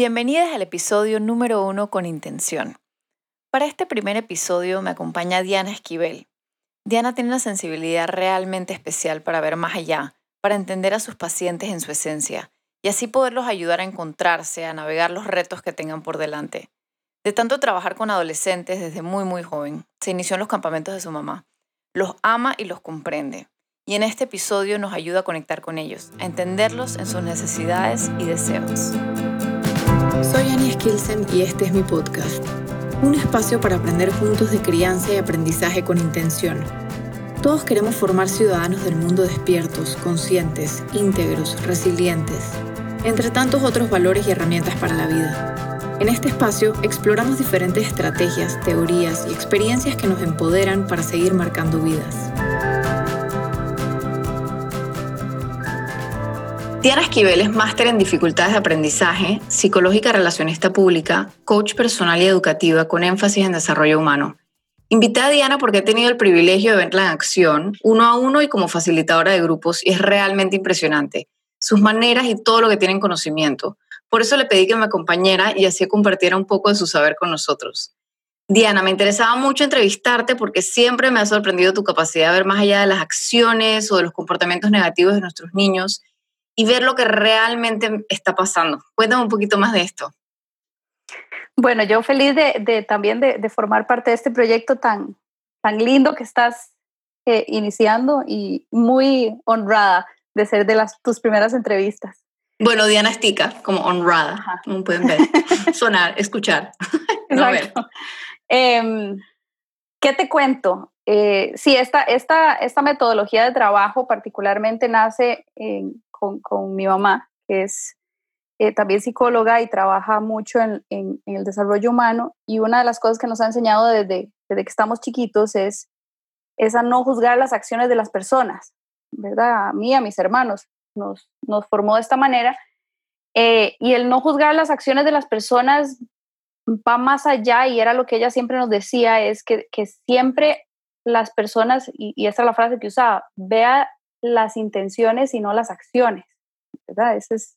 Bienvenidas al episodio número uno con intención. Para este primer episodio me acompaña Diana Esquivel. Diana tiene una sensibilidad realmente especial para ver más allá, para entender a sus pacientes en su esencia y así poderlos ayudar a encontrarse, a navegar los retos que tengan por delante. De tanto trabajar con adolescentes desde muy muy joven, se inició en los campamentos de su mamá. Los ama y los comprende. Y en este episodio nos ayuda a conectar con ellos, a entenderlos en sus necesidades y deseos. Soy Annie Skilsen y este es mi podcast. Un espacio para aprender juntos de crianza y aprendizaje con intención. Todos queremos formar ciudadanos del mundo despiertos, conscientes, íntegros, resilientes, entre tantos otros valores y herramientas para la vida. En este espacio exploramos diferentes estrategias, teorías y experiencias que nos empoderan para seguir marcando vidas. Diana Esquivel es máster en dificultades de aprendizaje, psicológica relacionista pública, coach personal y educativa con énfasis en desarrollo humano. Invité a Diana porque he tenido el privilegio de verla en acción, uno a uno y como facilitadora de grupos, y es realmente impresionante. Sus maneras y todo lo que tiene en conocimiento. Por eso le pedí que me acompañara y así compartiera un poco de su saber con nosotros. Diana, me interesaba mucho entrevistarte porque siempre me ha sorprendido tu capacidad de ver más allá de las acciones o de los comportamientos negativos de nuestros niños y ver lo que realmente está pasando. Cuéntame un poquito más de esto. Bueno, yo feliz de, también de, formar parte de este proyecto tan, tan lindo que estás eh, iniciando y muy honrada de ser de las, tus primeras entrevistas. Bueno, Diana Estica, como honrada, como pueden ver, sonar, escuchar. Exacto. Em, ¿Qué te cuento? Eh, sí, esta, esta, esta metodología de trabajo particularmente nace en, con, mi mamá, que es eh, también psicóloga y trabaja mucho en, el desarrollo humano. Y una de las cosas que nos ha enseñado desde, desde que estamos chiquitos es, es a no juzgar las acciones de las personas, ¿verdad? A mí, a mis hermanos, nos, nos formó de esta manera. Eh, y el no juzgar las acciones de las personas va más allá y era lo que ella siempre nos decía, es que, que siempre las personas, y, y esta es la frase que usaba, vea las intenciones y no las acciones, ¿verdad? Ese es,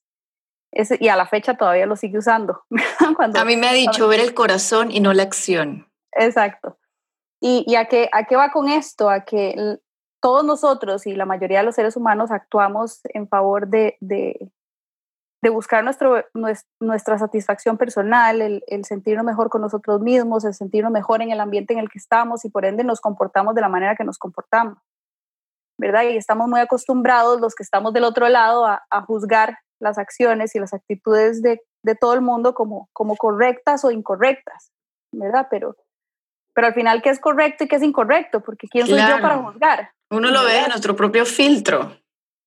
ese, y a la fecha todavía lo sigue usando. Cuando, a mí me ha dicho ver el corazón y no la acción. Exacto. ¿Y, y a, qué, a qué va con esto? A que todos nosotros y la mayoría de los seres humanos actuamos en favor de, de, de buscar nuestro, nuestra satisfacción personal, el, el, sentirnos mejor con nosotros mismos, el sentirnos mejor en el ambiente en el que estamos y por ende nos comportamos de la manera que nos comportamos. ¿verdad? Y estamos muy acostumbrados, los que estamos del otro lado, a, juzgar las acciones y las actitudes de, todo el mundo como, como correctas o incorrectas, ¿verdad? Pero, pero al final, ¿qué es correcto y qué es incorrecto? Porque ¿quién soy yo para juzgar? Uno lo ve en nuestro propio filtro.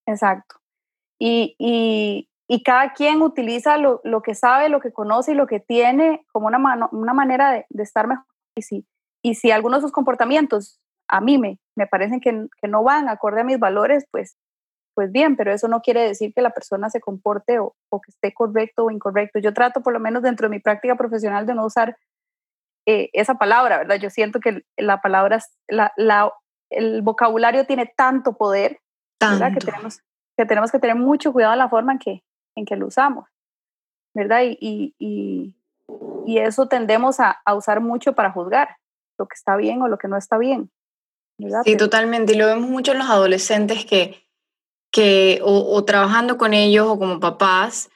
Exacto. Y, y, cada quien utiliza lo, lo, que sabe, lo que conoce y lo que tiene como una, una manera de, de, estar mejor. Y si, y si algunos de sus comportamientos a mí me, me parecen que, que, no van acorde a mis valores, pues, pues bien, pero eso no quiere decir que la persona se comporte o, o que esté correcto o incorrecto. Yo trato por lo menos dentro de mi práctica profesional de no usar eh, esa palabra, ¿verdad? Yo siento que la palabra, la, la, el vocabulario tiene tanto poder, ¿verdad? Que tenemos, que tenemos que tener mucho cuidado en la forma en que, en que lo usamos, ¿verdad? Y, y, y, y eso tendemos a, a usar mucho para juzgar lo que está bien o lo que no está bien. Sí, totalmente. Y lo vemos mucho en los adolescentes que, que o, trabajando con ellos o como papás,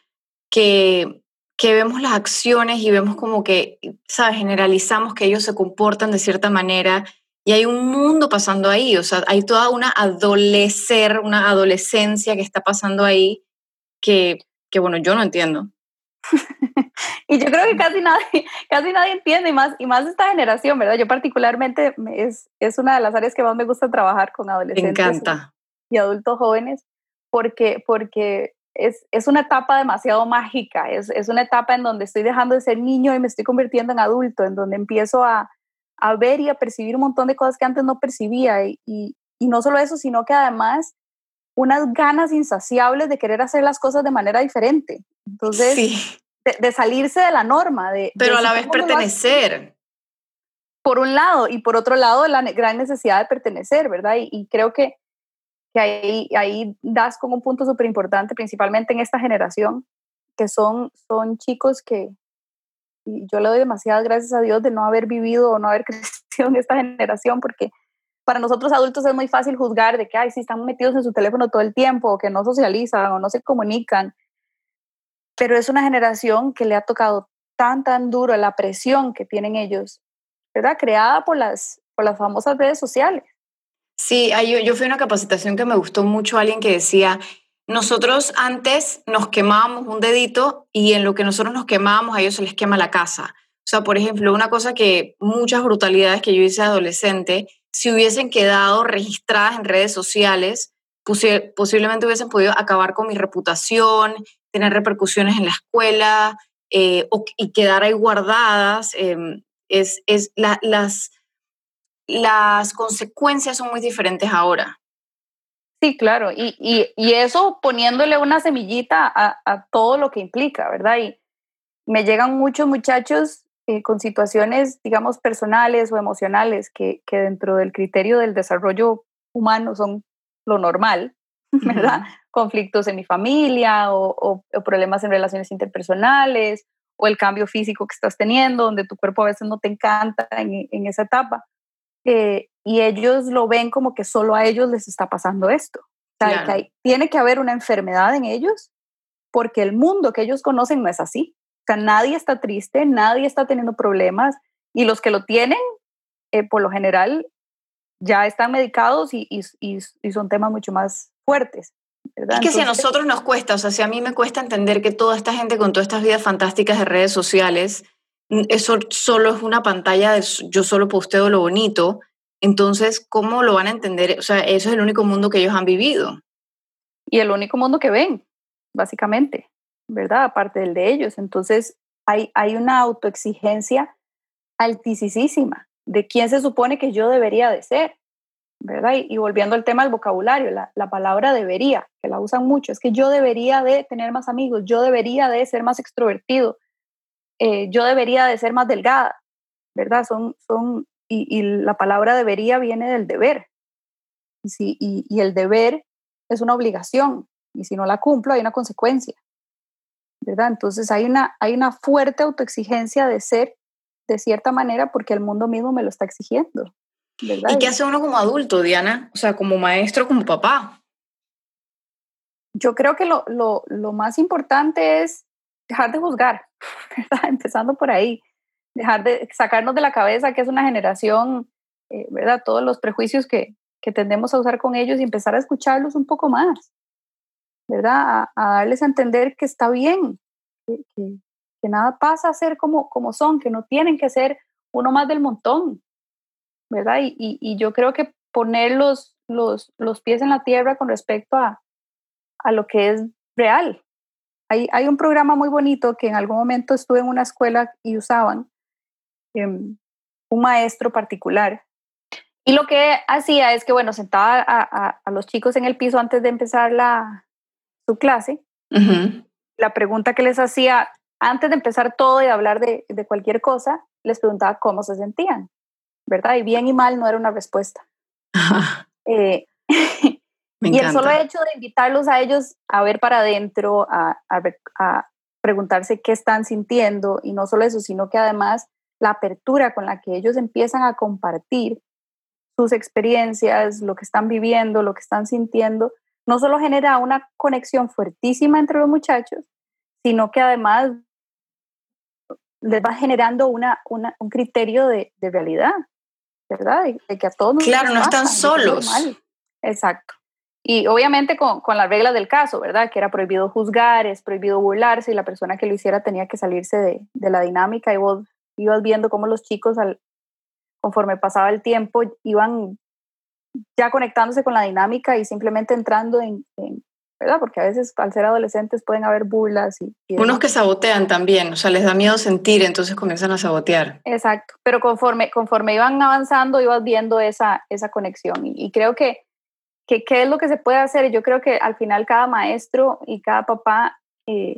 que, que vemos las acciones y vemos como que, ¿sabes? Generalizamos que ellos se comportan de cierta manera y hay un mundo pasando ahí, o sea, hay toda una adolecer, una adolescencia que está pasando ahí que, que bueno, yo no entiendo. y yo creo que casi nadie, casi nadie entiende, y más, y más esta generación, ¿verdad? Yo particularmente es, es una de las áreas que más me gusta trabajar con adolescentes. encanta. Y, adultos jóvenes, porque, porque es, es, una etapa demasiado mágica, es, es, una etapa en donde estoy dejando de ser niño y me estoy convirtiendo en adulto, en donde empiezo a, a ver y a percibir un montón de cosas que antes no percibía. Y, y, y no solo eso, sino que además unas ganas insaciables de querer hacer las cosas de manera diferente. Entonces, de, salirse de la norma. De, Pero a la vez pertenecer. Por un lado, y por otro lado, la gran necesidad de pertenecer, ¿verdad? Y, creo que, que ahí, ahí das como un punto súper importante, principalmente en esta generación, que son, son chicos que yo le doy demasiadas gracias a Dios de no haber vivido o no haber crecido en esta generación, porque para nosotros adultos es muy fácil juzgar de que, ay, sí, están metidos en su teléfono todo el tiempo, o que no socializan, o no se comunican. Pero es una generación que le ha tocado tan, tan duro la presión que tienen ellos, ¿verdad? Creada por las, por las famosas redes sociales. Sí, yo, yo fui a una capacitación que me gustó mucho, alguien que decía, nosotros antes nos quemábamos un dedito y en lo que nosotros nos quemábamos a ellos se les quema la casa. O sea, por ejemplo, una cosa que muchas brutalidades que yo hice adolescente, si hubiesen quedado registradas en redes sociales, posiblemente hubiesen podido acabar con mi reputación, tener repercusiones en la escuela eh, y quedar ahí guardadas. Em, es, es las, las consecuencias son muy diferentes ahora. Sí, claro, y, y, y eso poniéndole una semillita a, a, todo lo que implica, ¿verdad? Y me llegan muchos muchachos eh, con situaciones, digamos, personales o emocionales que, que, dentro del criterio del desarrollo humano son lo normal, ¿verdad? Conflictos en mi familia o, o, o, problemas en relaciones interpersonales o el cambio físico que estás teniendo, donde tu cuerpo a veces no te encanta en, en esa etapa. Eh, y ellos lo ven como que solo a ellos les está pasando esto. O sea, que hay, tiene que haber una enfermedad en ellos porque el mundo que ellos conocen no es así. Sea, nadie está triste, nadie está teniendo problemas y los que lo tienen, eh, por lo general, ya están medicados y, y, y, son temas mucho más fuertes. ¿verdad? Es que si a nosotros nos cuesta, o sea, si a mí me cuesta entender que toda esta gente con todas estas vidas fantásticas de redes sociales, eso solo es una pantalla de yo solo posteo lo bonito, entonces, ¿cómo lo van a entender? O sea, eso es el único mundo que ellos han vivido. Y el único mundo que ven, básicamente, ¿verdad? Aparte del de ellos. Entonces, hay, hay una autoexigencia altísima de quién se supone que yo debería de ser, ¿verdad? Y, volviendo al tema del vocabulario, la, la, palabra debería, que la usan mucho, es que yo debería de tener más amigos, yo debería de ser más extrovertido, eh, yo debería de ser más delgada, ¿verdad? Son, son, y, la palabra debería viene del deber. Sí, y, el deber es una obligación, y si no la cumplo hay una consecuencia, ¿verdad? Entonces hay una, hay una fuerte autoexigencia de ser de cierta manera porque el mundo mismo me lo está exigiendo. ¿verdad? ¿Y qué hace uno como adulto, Diana? O sea, como maestro, como papá. Yo creo que lo, lo, lo más importante es dejar de juzgar, ¿verdad? Empezando por ahí, dejar de sacarnos de la cabeza que es una generación, eh, ¿verdad? Todos los prejuicios que, que, tendemos a usar con ellos y empezar a escucharlos un poco más, ¿verdad? A, a darles a entender que está bien, que, que, nada pasa a ser como, como son, que no tienen que ser uno más del montón, ¿verdad? Y, y, yo creo que poner los, los, los pies en la tierra con respecto a, a lo que es real, hay, hay, un programa muy bonito que en algún momento estuve en una escuela y usaban eh, un maestro particular. Y lo que hacía es que, bueno, sentaba a, a, a los chicos en el piso antes de empezar la, su clase. Uh -huh. La pregunta que les hacía antes de empezar todo y hablar de, de cualquier cosa, les preguntaba cómo se sentían, ¿verdad? Y bien y mal no era una respuesta. eh, y el solo hecho de invitarlos a ellos a ver para adentro, a, a, a, preguntarse qué están sintiendo, y no solo eso, sino que además la apertura con la que ellos empiezan a compartir sus experiencias, lo que están viviendo, lo que están sintiendo, no solo genera una conexión fuertísima entre los muchachos, sino que además les va generando una, una un criterio de, de, realidad, ¿verdad? De, de, que a todos Claro, no están solos. Exacto. Y obviamente con, con, las reglas del caso, ¿verdad? Que era prohibido juzgar, es prohibido burlarse y la persona que lo hiciera tenía que salirse de, de la dinámica y vos ibas viendo cómo los chicos, al, conforme pasaba el tiempo, iban ya conectándose con la dinámica y simplemente entrando en, en ¿verdad? Porque a veces al ser adolescentes pueden haber burlas. Y, y Unos que sabotean también, o sea, les da miedo sentir, entonces comienzan a sabotear. Exacto, pero conforme, conforme iban avanzando, ibas viendo esa, esa conexión y, y creo que que qué es lo que se puede hacer. Yo creo que al final cada maestro y cada papá eh,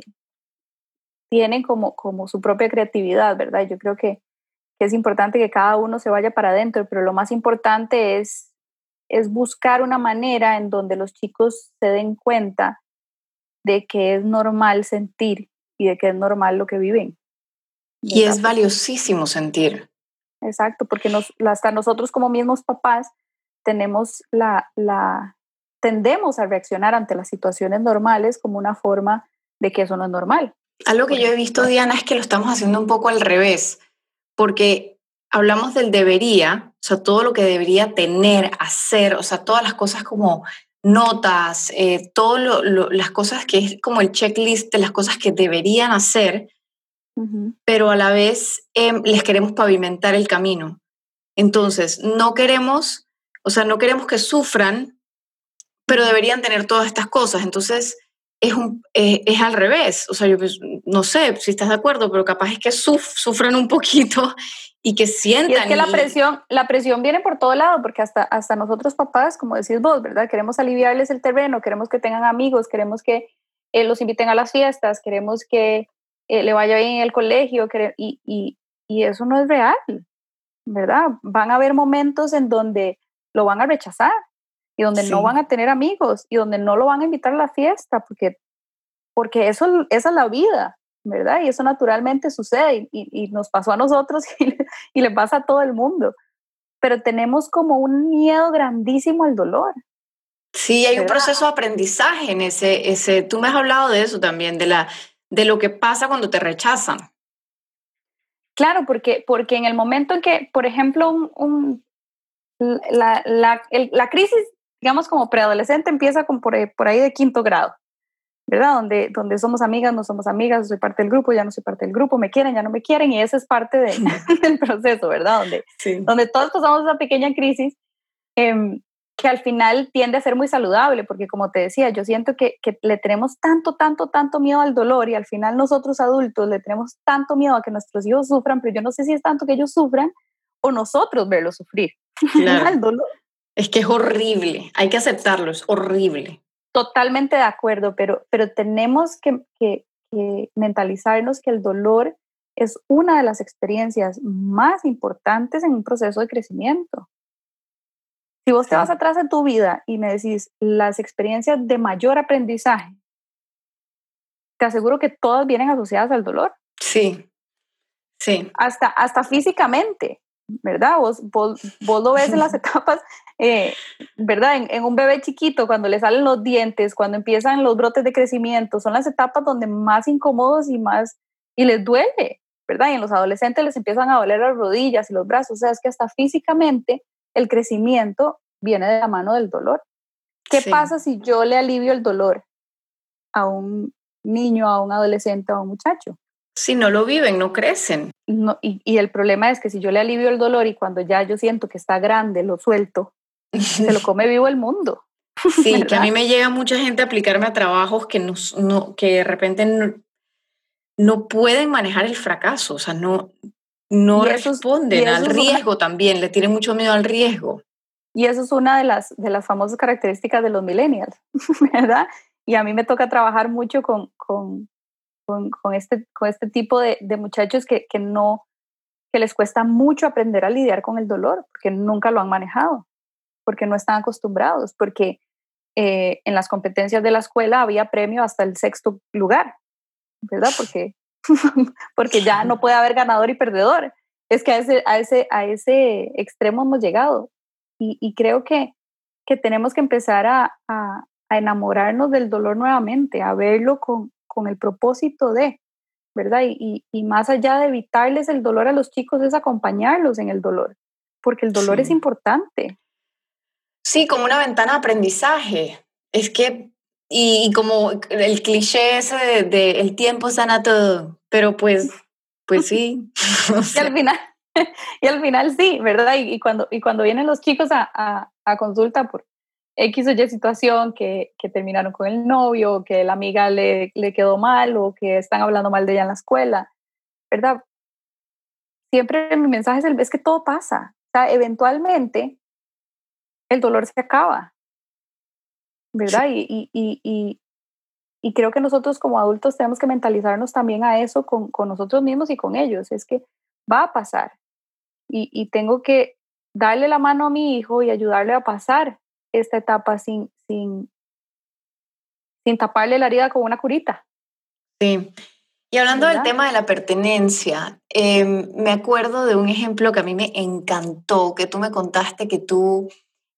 tiene como, como su propia creatividad, ¿verdad? Yo creo que, que, es importante que cada uno se vaya para adentro, pero lo más importante es, es buscar una manera en donde los chicos se den cuenta de que es normal sentir y de que es normal lo que viven. Y es valiosísimo sentir. Exacto, porque nos, hasta nosotros como mismos papás tenemos la, la, tendemos a reaccionar ante las situaciones normales como una forma de que eso no es normal. Algo que yo he visto, Diana, es que lo estamos haciendo un poco al revés, porque hablamos del debería, o sea, todo lo que debería tener, hacer, o sea, todas las cosas como notas, eh, todas las cosas que es como el checklist de las cosas que deberían hacer, pero a la vez em, les queremos pavimentar el camino. Entonces, no queremos, o sea, no queremos que sufran, pero deberían tener todas estas cosas. Entonces, es, un, es al revés. O sea, yo pues, no sé si estás de acuerdo, pero capaz es que sufran un poquito y que sientan. Y es que la presión, la presión viene por todo lado, porque hasta, hasta nosotros papás, como decís vos, ¿verdad? Queremos aliviarles el terreno, queremos que tengan amigos, queremos que eh, los inviten a las fiestas, queremos que eh, le vaya bien en el colegio, y, y, y eso no es real, ¿verdad? Van a haber momentos en donde lo van a rechazar y donde no van a tener amigos y donde no lo van a invitar a la fiesta, porque, porque eso, esa es la vida, ¿verdad? Y eso naturalmente sucede y, nos pasó a nosotros y, le pasa a todo el mundo. Pero tenemos como un miedo grandísimo al dolor. Sí, hay un proceso de aprendizaje en ese, ese, tú me has hablado de eso también, de, la, de lo que pasa cuando te rechazan. Claro, porque, porque en el momento en que, por ejemplo, un, la, la, la, crisis, digamos como preadolescente, empieza con por, por ahí de quinto grado. ¿verdad? Donde, donde somos amigas, no somos amigas, soy parte del grupo, ya no soy parte del grupo, me quieren, ya no me quieren, y esa es parte de, del proceso, ¿verdad? Donde, donde todos pasamos esa pequeña crisis em, que al final tiende a ser muy saludable, porque como te decía, yo siento que, que, le tenemos tanto, tanto, tanto miedo al dolor y al final nosotros adultos le tenemos tanto miedo a que nuestros hijos sufran, pero yo no sé si es tanto que ellos sufran o nosotros verlos sufrir. Claro. el dolor. Es que es horrible, hay que aceptarlo, es horrible. Totalmente de acuerdo, pero, pero tenemos que, que, mentalizarnos que el dolor es una de las experiencias más importantes en un proceso de crecimiento. Si vos te vas atrás en tu vida y me decís las experiencias de mayor aprendizaje, te aseguro que todas vienen asociadas al dolor. Sí, sí. Hasta, hasta físicamente. ¿Verdad? Vos, vos, lo ves en las etapas, eh, ¿verdad? En, un bebé chiquito, cuando le salen los dientes, cuando empiezan los brotes de crecimiento, son las etapas donde más incómodos y más, y les duele, ¿verdad? Y en los adolescentes les empiezan a doler las rodillas y los brazos, o sea, es que hasta físicamente el crecimiento viene de la mano del dolor. ¿Qué pasa si yo le alivio el dolor a un niño, a un adolescente, a un muchacho? Si no lo viven, no crecen. y, el problema es que si yo le alivio el dolor y cuando ya yo siento que está grande, lo suelto, se lo come vivo el mundo. Sí, que a mí me llega mucha gente a aplicarme a trabajos que, no, que de repente no, pueden manejar el fracaso, o sea, no, no responden al riesgo también, le tienen mucho miedo al riesgo. Y eso es una de las, de las famosas características de los millennials, ¿verdad? Y a mí me toca trabajar mucho con, con, con, este, con este tipo de, muchachos que, no, que les cuesta mucho aprender a lidiar con el dolor, porque nunca lo han manejado, porque no están acostumbrados, porque eh, en las competencias de la escuela había premio hasta el sexto lugar, ¿verdad? Porque, porque ya no puede haber ganador y perdedor. Es que a ese, a ese, a ese extremo hemos llegado. Y, creo que, que tenemos que empezar a, a, enamorarnos del dolor nuevamente, a verlo con, con el propósito de, ¿verdad? Y, y, más allá de evitarles el dolor a los chicos es acompañarlos en el dolor, porque el dolor es importante. Sí, como una ventana de aprendizaje. Es que, y, como el cliché ese de, el tiempo sana todo, pero pues, pues sí. y al final, y al final sí, ¿verdad? Y, cuando, y cuando vienen los chicos a, a, a consulta por, X o Y situación, que, que terminaron con el novio, que la amiga le, le quedó mal o que están hablando mal de ella en la escuela, ¿verdad? Siempre mi mensaje es, el, es que todo pasa. O sea, eventualmente el dolor se acaba, ¿verdad? Y, y, y, y, creo que nosotros como adultos tenemos que mentalizarnos también a eso con, con nosotros mismos y con ellos. Es que va a pasar. Y, y tengo que darle la mano a mi hijo y ayudarle a pasar esta etapa sin, sin, sin taparle la herida con una curita. Sí. Y hablando del tema de la pertenencia, em, me acuerdo de un ejemplo que a mí me encantó, que tú me contaste que tú,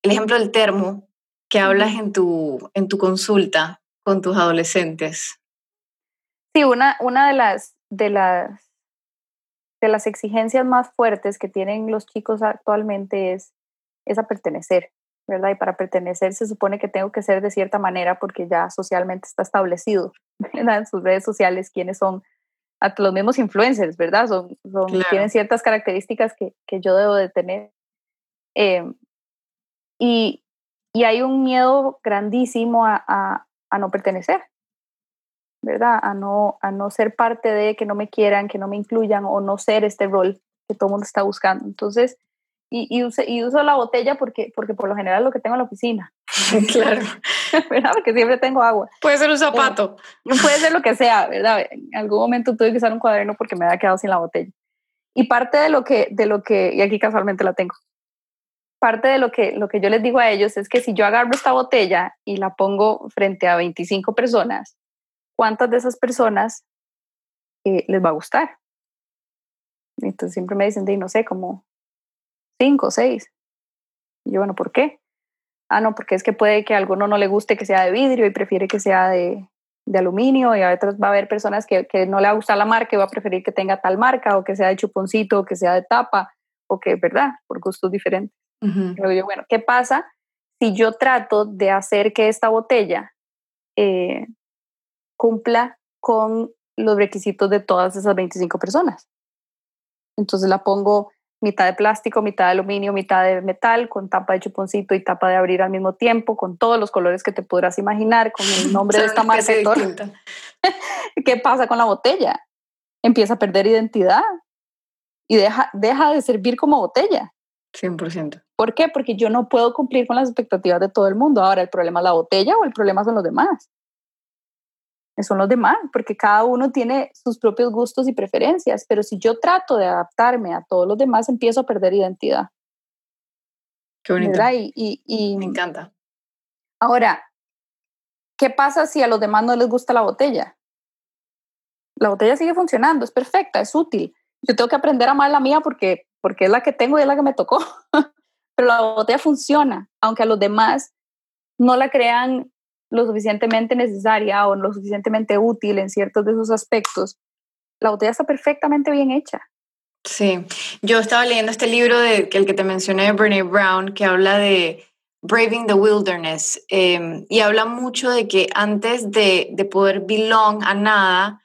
el ejemplo del termo, que hablas en tu, en tu consulta con tus adolescentes. Sí, una, una de, las, de, las, de las exigencias más fuertes que tienen los chicos actualmente es, es a pertenecer, ¿verdad? Y para pertenecer se supone que tengo que ser de cierta manera porque ya socialmente está establecido en sus redes sociales quiénes son los mismos influencers, ¿verdad? Son, Tienen ciertas características que, que, yo debo de tener. Em, y, y, hay un miedo grandísimo a, a, a, no pertenecer, ¿verdad? A no, a no ser parte de, que no me quieran, que no me incluyan o no ser este rol que todo el mundo está buscando. Entonces, y, y, y uso la botella porque, porque por lo general lo que tengo en la oficina. Claro. ¿Verdad? Porque siempre tengo agua. Puede ser un zapato. puede ser lo que sea, ¿verdad? En algún momento tuve que usar un cuaderno porque me había quedado sin la botella. Y parte de lo que, de lo que, y aquí casualmente la tengo, parte de lo que, lo que yo les digo a ellos es que si yo agarro esta botella y la pongo frente a 25 personas, ¿cuántas de esas personas eh, les va a gustar? Entonces siempre me dicen, de, no sé, como cinco, seis. Y yo, bueno, ¿por qué? Ah, no, porque es que puede que a alguno no le guste que sea de vidrio y prefiere que sea de, de aluminio y a otros va a haber personas que, que, no le va a gustar la marca y va a preferir que tenga tal marca o que sea de chuponcito o que sea de tapa o que, ¿verdad? Por gustos diferentes. yo, bueno, ¿qué pasa si yo trato de hacer que esta botella eh, cumpla con los requisitos de todas esas 25 personas? Entonces la pongo mitad de plástico, mitad de aluminio, mitad de metal, con tapa de chuponcito y tapa de abrir al mismo tiempo, con todos los colores que te podrás imaginar, con el nombre de esta marca. ¿Qué pasa con la botella? Empieza a perder identidad y deja, deja de servir como botella. 100%. ¿Por qué? Porque yo no puedo cumplir con las expectativas de todo el mundo. Ahora, ¿el problema es la botella o el problema son los demás? Son los demás, porque cada uno tiene sus propios gustos y preferencias, pero si yo trato de adaptarme a todos los demás, empiezo a perder identidad. Qué bonito. Y, Me encanta. Ahora, ¿qué pasa si a los demás no les gusta la botella? La botella sigue funcionando, es perfecta, es útil. Yo tengo que aprender a amar la mía porque, porque es la que tengo y es la que me tocó. pero la botella funciona, aunque a los demás no la crean lo suficientemente necesaria o lo suficientemente útil en ciertos de esos aspectos, la botella está perfectamente bien hecha. Sí, yo estaba leyendo este libro de, el que te mencioné, de Brene Brown, que habla de Braving the Wilderness em, y habla mucho de que antes de, de poder belong a nada,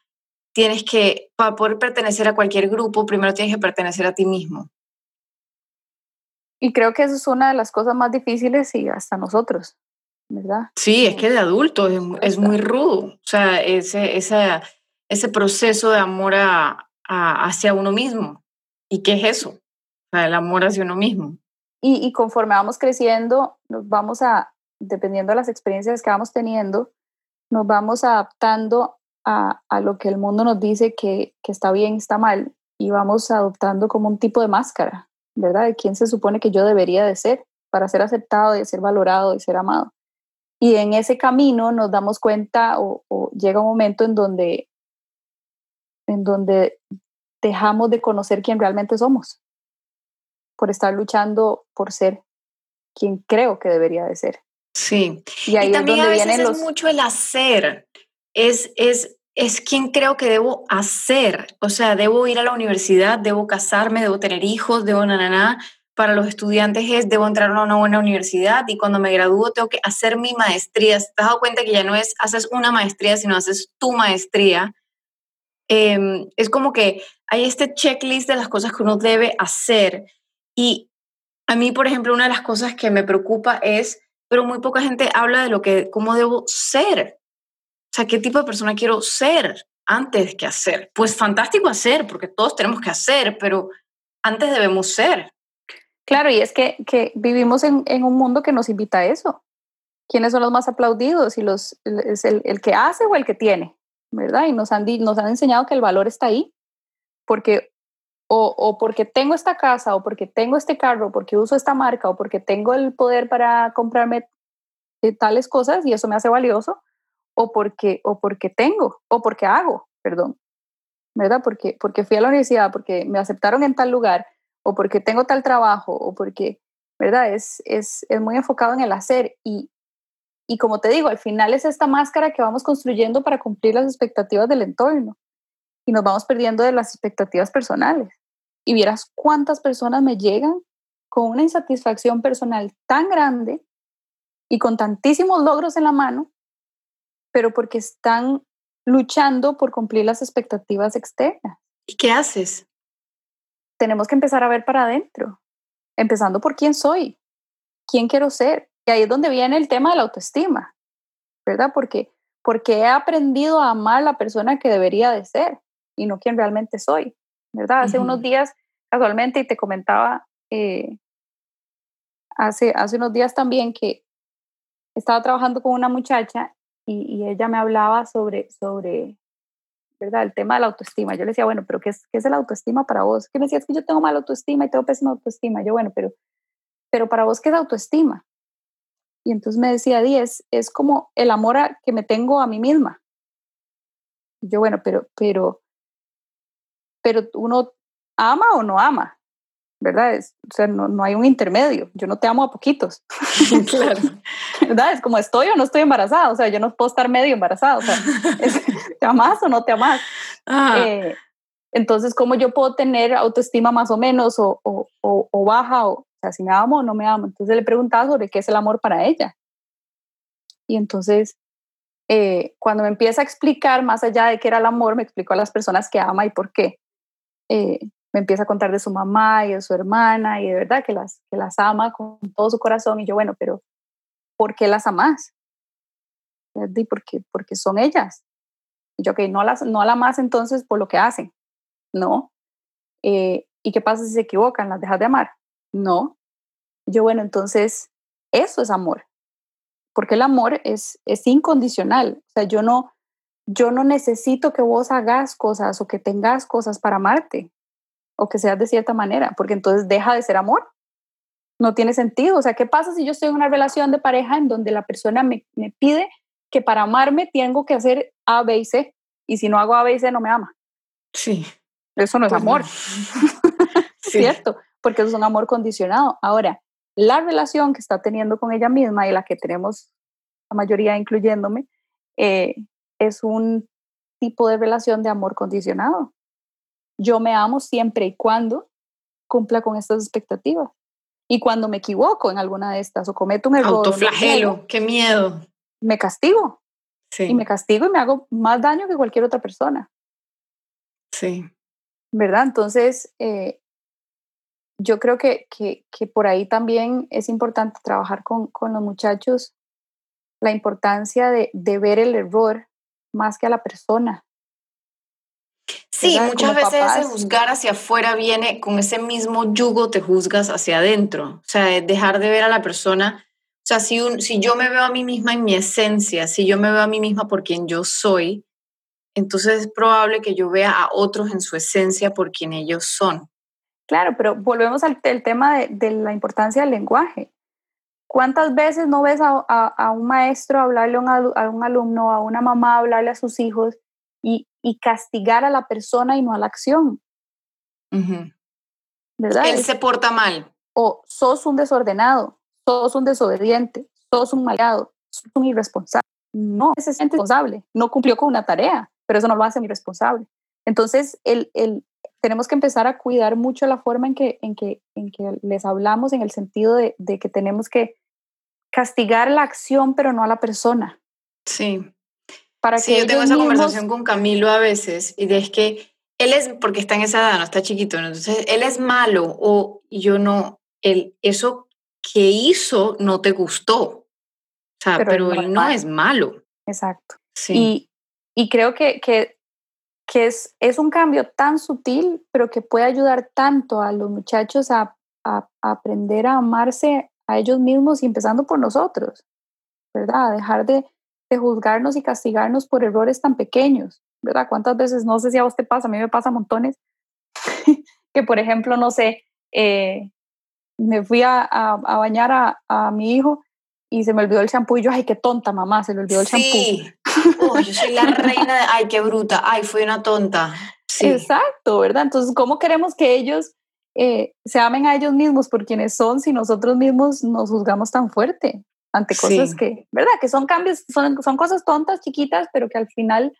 tienes que, para poder pertenecer a cualquier grupo, primero tienes que pertenecer a ti mismo. Y creo que eso es una de las cosas más difíciles y hasta nosotros. ¿Verdad? Sí, es que de adulto es, muy rudo, o sea, ese, ese, ese proceso de amor a, hacia uno mismo. ¿Y qué es eso? el amor hacia uno mismo. Y, y, conforme vamos creciendo, nos vamos a, dependiendo de las experiencias que vamos teniendo, nos vamos adaptando a, a lo que el mundo nos dice que, que está bien, está mal, y vamos adoptando como un tipo de máscara, ¿verdad? De quién se supone que yo debería de ser para ser aceptado, de ser valorado, de ser amado. Y en ese camino nos damos cuenta o, llega un momento en donde, en donde dejamos de conocer quién realmente somos por estar luchando por ser quien creo que debería de ser. Sí. Y ahí también a veces es mucho el hacer. Es, es, es quien creo que debo hacer. O sea, debo ir a la universidad, debo casarme, debo tener hijos, debo nananá para los estudiantes es, debo entrar a una buena universidad y cuando me gradúo tengo que hacer mi maestría. ¿Te has dado cuenta que ya no es haces una maestría, sino haces tu maestría? Em, es como que hay este checklist de las cosas que uno debe hacer. Y a mí, por ejemplo, una de las cosas que me preocupa es, pero muy poca gente habla de lo que, cómo debo ser. O sea, qué tipo de persona quiero ser antes que hacer. Pues fantástico hacer, porque todos tenemos que hacer, pero antes debemos ser. Claro, y es que, que vivimos en, en, un mundo que nos invita a eso. ¿Quiénes son los más aplaudidos? Y los, ¿Es el, el que hace o el que tiene? ¿Verdad? Y nos han, nos han enseñado que el valor está ahí. Porque o, o, porque tengo esta casa, o porque tengo este carro, porque uso esta marca, o porque tengo el poder para comprarme tales cosas y eso me hace valioso, o porque, o porque tengo, o porque hago, perdón. ¿verdad? Porque, porque fui a la universidad, porque me aceptaron en tal lugar, o porque tengo tal trabajo, o porque, ¿verdad? Es, es, es muy enfocado en el hacer. Y, y como te digo, al final es esta máscara que vamos construyendo para cumplir las expectativas del entorno. Y nos vamos perdiendo de las expectativas personales. Y vieras cuántas personas me llegan con una insatisfacción personal tan grande y con tantísimos logros en la mano, pero porque están luchando por cumplir las expectativas externas. ¿Y qué haces? Tenemos que empezar a ver para adentro, empezando por quién soy, quién quiero ser. Y ahí es donde viene el tema de la autoestima, ¿verdad? Porque, porque he aprendido a amar a la persona que debería de ser y no quien realmente soy, ¿verdad? Hace unos días, casualmente, y te comentaba eh, hace, hace unos días también que estaba trabajando con una muchacha y, ella me hablaba sobre, sobre, ¿verdad? El tema de la autoestima. Yo le decía, bueno, pero ¿qué es, qué es la autoestima para vos? Que me decías que yo tengo mala autoestima y tengo pésima autoestima. Yo, bueno, pero, pero para vos, ¿qué es autoestima? Y entonces me decía, Di, es, es como el amor que me tengo a mí misma. Yo, bueno, pero, pero, pero uno ama o no ama. ¿Verdad? Es, o sea, no, no, hay un intermedio. Yo no te amo a poquitos. claro. ¿Verdad? Es como estoy o no estoy embarazada. O sea, yo no puedo estar medio embarazada. O sea, ¿te amas o no te amas? Ah. Eh, entonces, ¿cómo yo puedo tener autoestima más o menos o, o, o, baja? O, o sea, si me amo o no me amo. Entonces le preguntaba sobre qué es el amor para ella. Y entonces, eh, cuando me empieza a explicar más allá de qué era el amor, me explicó a las personas que ama y por qué. Eh, me empieza a contar de su mamá y de su hermana y de verdad que las, que las ama con todo su corazón y yo, bueno, pero ¿por qué las amas? Y porque, porque son ellas. Y yo, ok, no las, no la amas entonces por lo que hacen, no. Eh, ¿Y qué pasa si se equivocan? ¿Las dejas de amar? No. Yo, bueno, entonces eso es amor. Porque el amor es, es incondicional. O sea, yo no, yo no necesito que vos hagas cosas o que tengas cosas para amarte o que seas de cierta manera, porque entonces deja de ser amor. No tiene sentido. O sea, ¿qué pasa si yo estoy en una relación de pareja en donde la persona me, me pide que para amarme tengo que hacer A, B y C? Y si no hago A, B y C, no me ama. Sí. Eso no es pues amor. ¿Cierto? Porque eso es un amor condicionado. Ahora, la relación que está teniendo con ella misma y la que tenemos la mayoría, incluyéndome, eh, es un tipo de relación de amor condicionado yo me amo siempre y cuando cumpla con estas expectativas. Y cuando me equivoco en alguna de estas o cometo un error. Autoflagelo, qué miedo. Me castigo. Sí. Y me castigo y me hago más daño que cualquier otra persona. Sí. ¿Verdad? Entonces, eh, yo creo que, que, que, por ahí también es importante trabajar con, con los muchachos la importancia de, de, ver el error más que a la persona. Sí, muchas veces ese juzgar hacia afuera viene con ese mismo yugo, te juzgas hacia adentro. O sea, dejar de ver a la persona. O sea, si, un, si yo me veo a mí misma en mi esencia, si yo me veo a mí misma por quien yo soy, entonces es probable que yo vea a otros en su esencia por quien ellos son. Claro, pero volvemos al tema de, la importancia del lenguaje. ¿Cuántas veces no ves a, un maestro hablarle a un, a un alumno, a una mamá hablarle a sus hijos y, y castigar a la persona y no a la acción. ¿Verdad? Él se porta mal. O sos un desordenado, sos un desobediente, sos un malgado, sos un irresponsable. No, se siente responsable, no cumplió con una tarea, pero eso no lo hace irresponsable. Entonces, el, el, tenemos que empezar a cuidar mucho la forma en que, en que, en que les hablamos, en el sentido de, de que tenemos que castigar la acción, pero no a la persona. Sí sí, yo tengo esa conversación con Camilo a veces y es que él es, porque está en esa edad, no está chiquito, entonces él es malo o yo no, él, eso que hizo no te gustó. O sea, pero, él no es malo. Exacto. Sí. Y, y creo que, que, que, es, es un cambio tan sutil, pero que puede ayudar tanto a los muchachos a, a, a aprender a amarse a ellos mismos y empezando por nosotros, ¿verdad? A dejar de, de juzgarnos y castigarnos por errores tan pequeños, ¿verdad? ¿Cuántas veces, no sé si a vos te pasa, a mí me pasa montones, que por ejemplo, no sé, eh, me fui a, a, bañar a, a, mi hijo y se me olvidó el champú y yo, ay, qué tonta mamá, se le olvidó el champú. Sí, yo soy la reina de, ay, qué bruta, ay, fui una tonta. Exacto, ¿verdad? Entonces, ¿cómo queremos que ellos eh, se amen a ellos mismos por quienes son si nosotros mismos nos juzgamos tan fuerte ante cosas que, ¿verdad? Que son cambios, son, son cosas tontas, chiquitas, pero que al final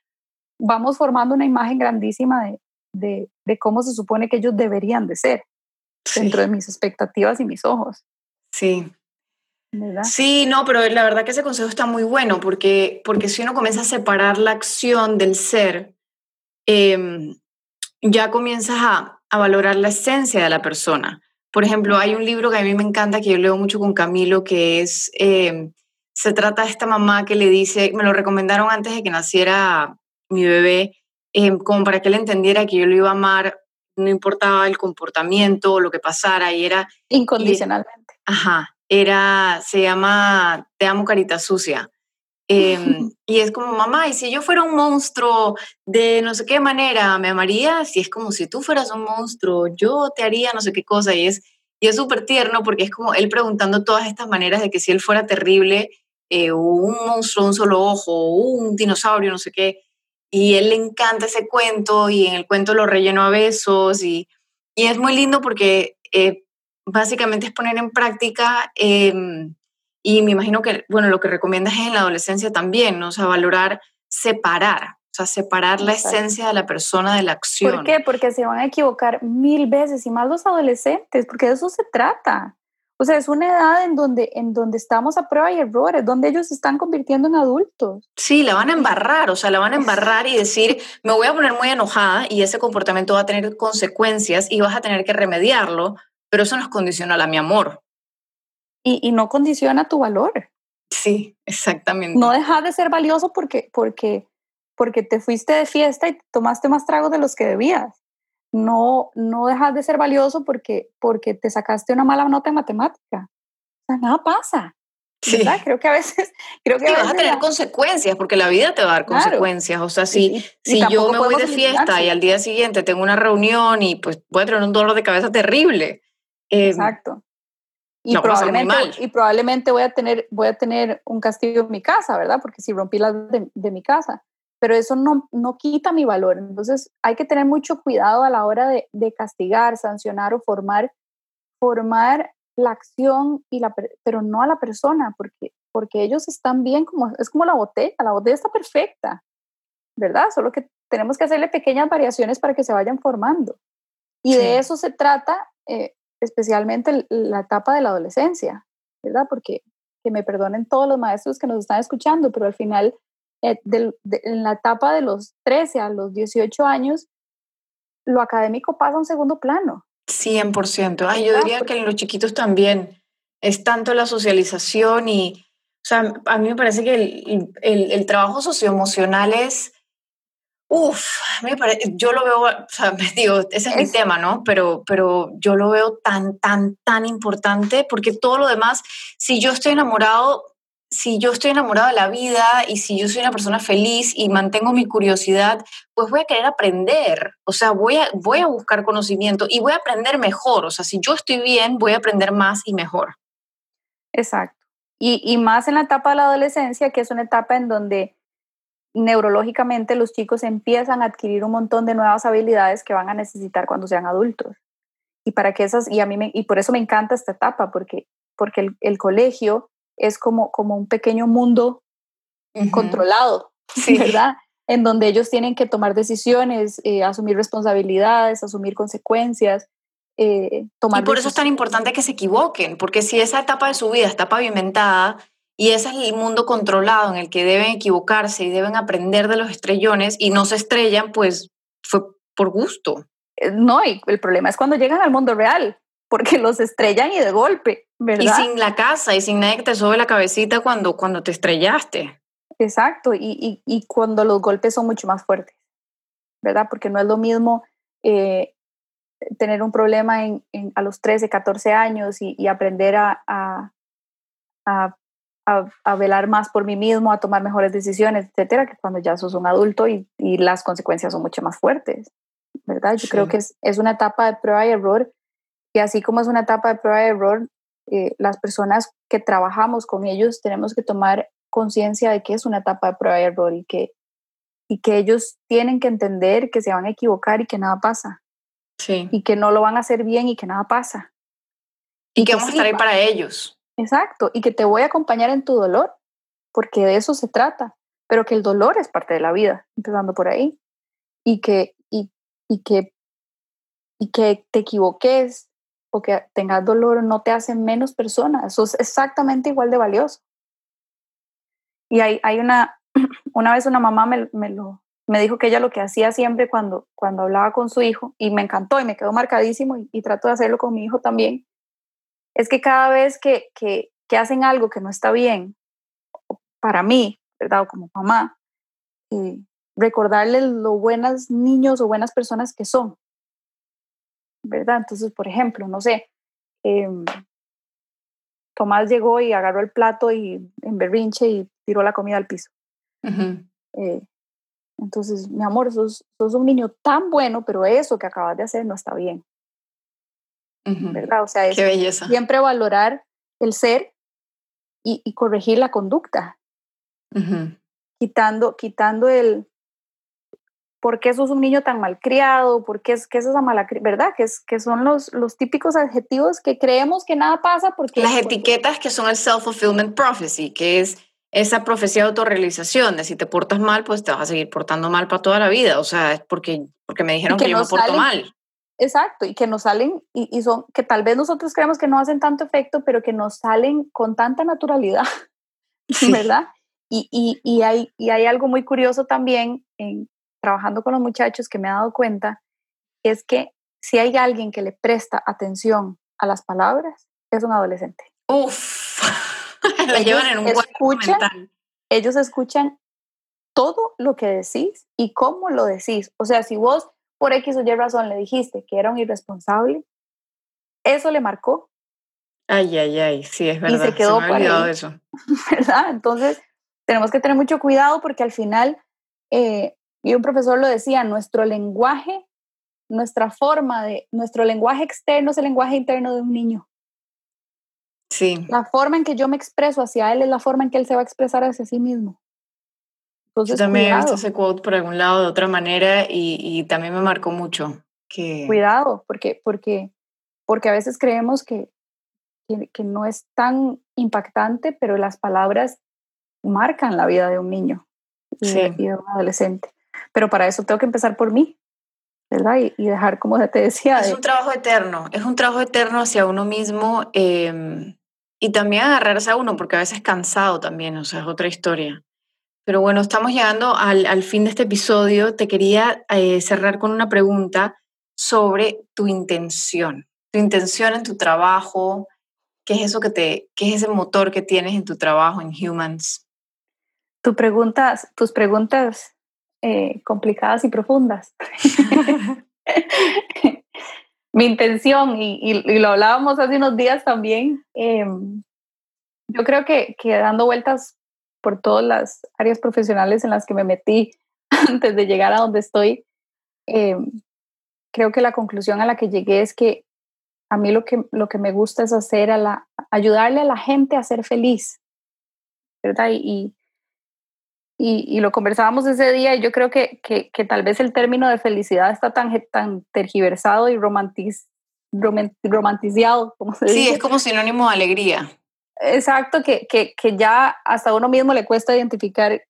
vamos formando una imagen grandísima de, de, de cómo se supone que ellos deberían de ser dentro de mis expectativas y mis ojos. Sí. ¿verdad? Sí, no, pero la verdad que ese consejo está muy bueno porque, porque si uno comienza a separar la acción del ser, em, ya comienzas a, a, valorar la esencia de la persona. Por ejemplo, hay un libro que a mí me encanta, que yo leo mucho con Camilo, que es, em, se trata de esta mamá que le dice, me lo recomendaron antes de que naciera mi bebé, em, como para que él entendiera que yo lo iba a amar, no importaba el comportamiento o lo que pasara, y era... Incondicionalmente. ajá, era, se llama Te amo carita sucia. Em, y es como, mamá, y si yo fuera un monstruo de no sé qué manera, ¿me amarías? Y es como, si tú fueras un monstruo, yo te haría no sé qué cosa. Y es y es súper tierno porque es como él preguntando todas estas maneras de que si él fuera terrible, eh, un monstruo, un solo ojo, un dinosaurio, no sé qué. Y él le encanta ese cuento y en el cuento lo relleno a besos y, y es muy lindo porque eh, básicamente es poner en práctica em, y me imagino que, bueno, lo que recomiendas es en la adolescencia también, ¿no? O sea, valorar, separar, o sea, separar la esencia de la persona de la acción. ¿Por qué? Porque se van a equivocar mil veces y más los adolescentes, porque de eso se trata. O sea, es una edad en donde, en donde estamos a prueba y errores, donde ellos se están convirtiendo en adultos. Sí, la van a embarrar, o sea, la van a embarrar y decir, me voy a poner muy enojada y ese comportamiento va a tener consecuencias y vas a tener que remediarlo, pero eso no es condicional a mi amor. Y, y no condiciona tu valor. Sí, exactamente. No dejas de ser valioso porque, porque, porque te fuiste de fiesta y tomaste más tragos de los que debías no, no dejas de ser valioso porque, porque te sacaste una mala nota en matemática. O sea, nada pasa. Sí. Creo que a veces... Creo que vas a tener consecuencias, porque la vida te va a dar consecuencias. O sea, si, si yo me voy de fiesta y al día siguiente tengo una reunión y pues voy a tener un dolor de cabeza terrible. Em, Exacto. Y, probablemente, y probablemente voy a, tener, voy a tener un castigo en mi casa, ¿verdad? Porque si rompí la de, de mi casa pero eso no, no quita mi valor. Entonces hay que tener mucho cuidado a la hora de, de castigar, sancionar o formar, formar la acción, y la, pero no a la persona, porque, porque ellos están bien, como, es como la botella, la botella está perfecta, ¿verdad? Solo que tenemos que hacerle pequeñas variaciones para que se vayan formando. Y de eso se trata eh, especialmente la etapa de la adolescencia, ¿verdad? Porque que me perdonen todos los maestros que nos están escuchando, pero al final eh, en la etapa de los 13 a los 18 años, lo académico pasa a un segundo plano. 100%. Ay, yo diría que en los chiquitos también es tanto la socialización y, o sea, a mí me parece que el, el, el trabajo socioemocional es, uff, yo lo veo, o sea, digo, ese es, mi tema, ¿no? Pero, pero yo lo veo tan, tan, tan importante porque todo lo demás, si yo estoy enamorado, si yo estoy enamorada de la vida y si yo soy una persona feliz y mantengo mi curiosidad, pues voy a querer aprender, o sea, voy a, voy a buscar conocimiento y voy a aprender mejor, o sea, si yo estoy bien, voy a aprender más y mejor. Exacto. Y, y más en la etapa de la adolescencia, que es una etapa en donde neurológicamente los chicos empiezan a adquirir un montón de nuevas habilidades que van a necesitar cuando sean adultos. Y para que esas, y a mí me, y por eso me encanta esta etapa, porque, porque el, el colegio es como, como un pequeño mundo controlado, ¿verdad? En donde ellos tienen que tomar decisiones, eh, asumir responsabilidades, asumir consecuencias. Eh, tomar y por eso es tan importante que se equivoquen, porque si esa etapa de su vida está pavimentada y ese es el mundo controlado en el que deben equivocarse y deben aprender de los estrellones y no se estrellan, pues fue por gusto. Eh, no, y el problema es cuando llegan al mundo real, porque los estrellan y de golpe, ¿verdad? Y sin la casa y sin nadie que te sube la cabecita cuando, cuando te estrellaste. Exacto, y, y, cuando los golpes son mucho más fuertes, ¿verdad? Porque no es lo mismo eh, tener un problema en, a los 13, 14 años y, aprender a, a, a, a, velar más por mí mismo, a tomar mejores decisiones, etcétera, que cuando ya sos un adulto y, las consecuencias son mucho más fuertes, ¿verdad? Yo creo que es, es una etapa de prueba y error y así como es una etapa de prueba y error, eh, las personas que trabajamos con ellos tenemos que tomar conciencia de que es una etapa de prueba y error y que, y que ellos tienen que entender que se van a equivocar y que nada pasa. Sí. Y que no lo van a hacer bien y que nada pasa. Y, que, vamos a estar ahí para ellos. Exacto, y que te voy a acompañar en tu dolor, porque de eso se trata, pero que el dolor es parte de la vida, empezando por ahí, y que, y, y que, y que te equivoques o que tengas dolor no te hace menos persona, eso es exactamente igual de valioso. Y hay, hay una, una vez una mamá me, me, lo, me dijo que ella lo que hacía siempre cuando, cuando hablaba con su hijo, y me encantó y me quedó marcadísimo, y, y trato de hacerlo con mi hijo también, es que cada vez que, que, que hacen algo que no está bien, para mí, ¿verdad? O como mamá, eh, recordarles lo buenas niños o buenas personas que son, ¿verdad? Entonces, por ejemplo, no sé, eh, Tomás llegó y agarró el plato y en berrinche y tiró la comida al piso. Uh -huh. eh, entonces, mi amor, sos, sos un niño tan bueno, pero eso que acabas de hacer no está bien. Uh -huh. ¿Verdad? O sea, es Qué belleza. siempre valorar el ser y, y corregir la conducta, Uh -huh. quitando, quitando el por qué sos un niño tan malcriado, por qué es, qué es esa mala, ¿verdad? Que, es, que son los, los típicos adjetivos que creemos que nada pasa porque... Las porque, etiquetas que son el self-fulfillment prophecy, que es esa profecía de autorrealización, de si te portas mal, pues te vas a seguir portando mal para toda la vida. O sea, es porque, porque me dijeron que que, yo me porto salen- mal. Exacto, y que nos salen, y, y son, que tal vez nosotros creemos que no hacen tanto efecto, pero que nos salen con tanta naturalidad, Sí. ¿verdad? Y, y, y, hay, y hay algo muy curioso también en trabajando con los muchachos que me he dado cuenta, es que si hay alguien que le presta atención a las palabras, es un adolescente. Uf, la llevan en un escuchan- mental. Ellos escuchan todo lo que decís y cómo lo decís. O sea, si vos por X o Y razón le dijiste que era un irresponsable, eso le marcó, Ay, ay, ay, sí, es verdad. se quedó me por había olvidado eso. ¿verdad? Entonces, tenemos que tener mucho cuidado porque al final, eh, y un profesor lo decía, nuestro lenguaje, nuestra forma de, nuestro lenguaje externo es el lenguaje interno de un niño. Sí, La forma en que yo me expreso hacia él es la forma en que él se va a expresar hacia sí mismo. Yo Entonces, también he cuidado, visto ese quote por algún lado de otra manera y, y también me marcó mucho. Que, cuidado, porque, porque, porque a veces creemos que, que, que no es tan impactante, pero las palabras marcan la vida de un niño y, Sí. y de un adolescente. Pero para eso tengo que empezar por mí, ¿verdad? Y, y dejar, como te decía, Es de, un trabajo eterno, es un trabajo eterno hacia uno mismo eh, y también agarrarse a uno, porque a veces cansado también, o sea, es otra historia. Pero bueno, estamos llegando al, al fin de este episodio. Te quería eh, cerrar con una pregunta sobre tu intención, tu intención en tu trabajo, qué es eso que te, qué es ese motor que tienes en tu trabajo en Humans. tu preguntas, tus preguntas eh, complicadas y profundas. Mi intención, y, y- y lo hablábamos hace unos días también, eh, yo creo que, que dando vueltas por todas las áreas profesionales en las que me metí antes de llegar a donde estoy, eh, creo que la conclusión a la que llegué es que a mí lo que, lo que me gusta es hacer a la, ayudarle a la gente a ser feliz, ¿verdad? Y, y, y lo conversábamos ese día y yo creo que, que, que tal vez el término de felicidad está tan, tan tergiversado y romantiz, roman- romantizado, como se Sí, dice. es como sinónimo de alegría. Exacto, que, que, que ya hasta a uno mismo le cuesta identificar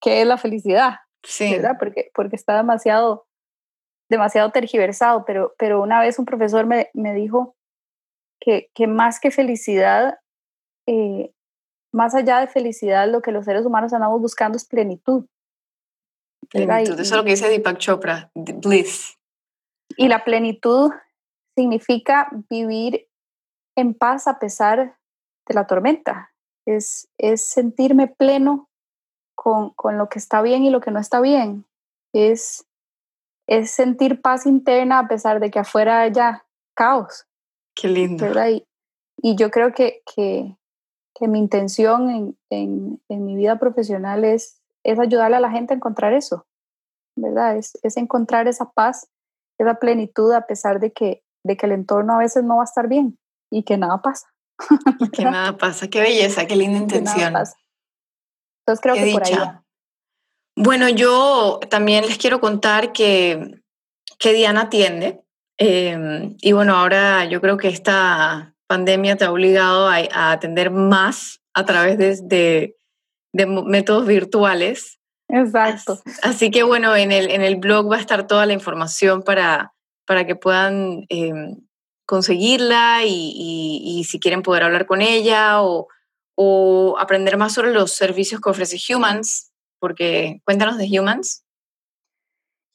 qué es la felicidad, Sí, ¿verdad? Porque, porque está demasiado, demasiado tergiversado, pero, pero una vez un profesor me, me dijo que, que más que felicidad, eh, más allá de felicidad, lo que los seres humanos andamos buscando es plenitud. plenitud. Eso es lo que dice Deepak Chopra, bliss. Y la plenitud significa vivir en paz a pesar de la tormenta. Es, es sentirme pleno con, con lo que está bien y lo que no está bien. Es, es sentir paz interna a pesar de que afuera haya caos, Qué lindo. Y, y yo creo que, que, que mi intención en, en, en mi vida profesional es, es ayudarle a la gente a encontrar eso, ¿verdad? Es, es encontrar esa paz, esa plenitud a pesar de que, de que el entorno a veces no va a estar bien y que nada pasa. Y que nada pasa. Qué belleza, qué linda intención. Entonces creo Qué que por ahí va. Bueno, yo también les quiero contar que, que Diana atiende. Em, y bueno, ahora yo creo que esta pandemia te ha obligado a, atender más a través de, de, métodos virtuales. Exacto. Así, que bueno, en el, en el blog va a estar toda la información para, para que puedan em, conseguirla y, si quieren poder hablar con ella o, aprender más sobre los servicios que ofrece Humans, porque cuéntanos de Humans.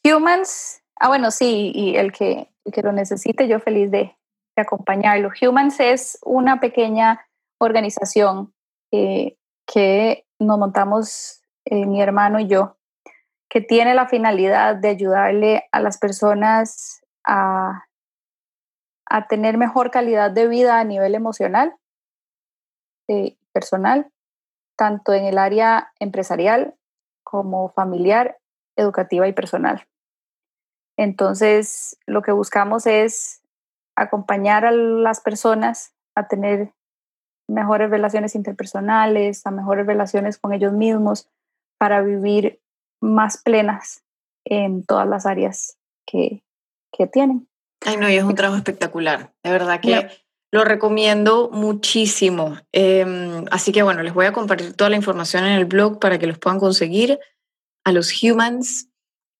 Humans, ah, bueno, sí, y el que, que lo necesite, yo feliz de, acompañarlo. Humans es una pequeña organización eh, que nos montamos eh, mi hermano y yo, que tiene la finalidad de ayudarle a las personas a, a tener mejor calidad de vida a nivel emocional, y personal, tanto en el área empresarial como familiar, educativa y personal. Entonces, lo que buscamos es acompañar a las personas a tener mejores relaciones interpersonales, a mejores relaciones con ellos mismos, para vivir más plenas en todas las áreas que, que tienen. Ay, no, y es un trabajo espectacular. De verdad que lo recomiendo muchísimo. Em, así que bueno, les voy a compartir toda la información en el blog para que los puedan conseguir a los humans.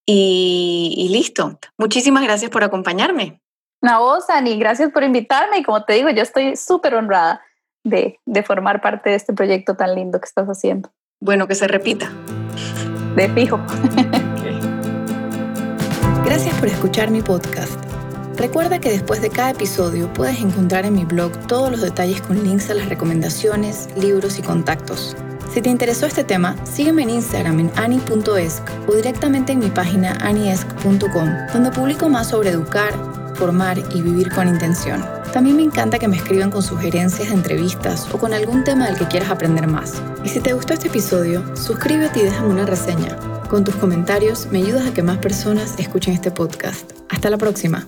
Y, listo. Muchísimas gracias por acompañarme. Una voz, Ani, gracias por invitarme. Y como te digo, yo estoy súper honrada de, de formar parte de este proyecto tan lindo que estás haciendo. Bueno, que se repita. De fijo. Gracias por escuchar mi podcast. Recuerda que después de cada episodio puedes encontrar en mi blog todos los detalles con links a las recomendaciones, libros y contactos. Si te interesó este tema, sígueme en Instagram en ani.esc o directamente en mi página aniesc.com, donde publico más sobre educar, formar y vivir con intención. También me encanta que me escriban con sugerencias de entrevistas o con algún tema del que quieras aprender más. Y si te gustó este episodio, suscríbete y déjame una reseña. Con tus comentarios me ayudas a que más personas escuchen este podcast. Hasta la próxima.